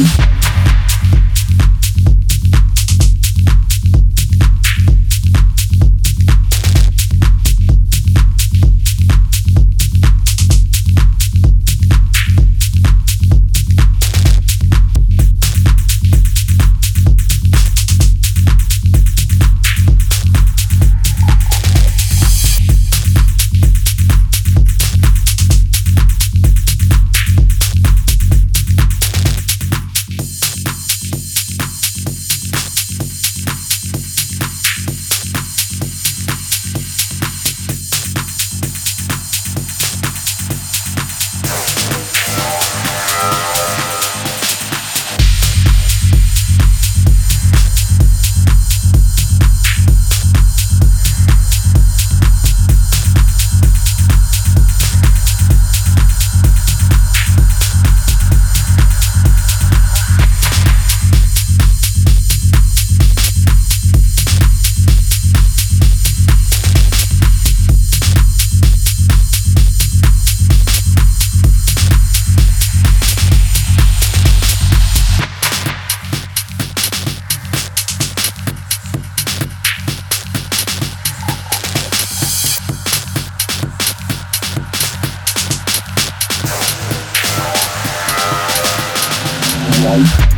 Bye. Bye.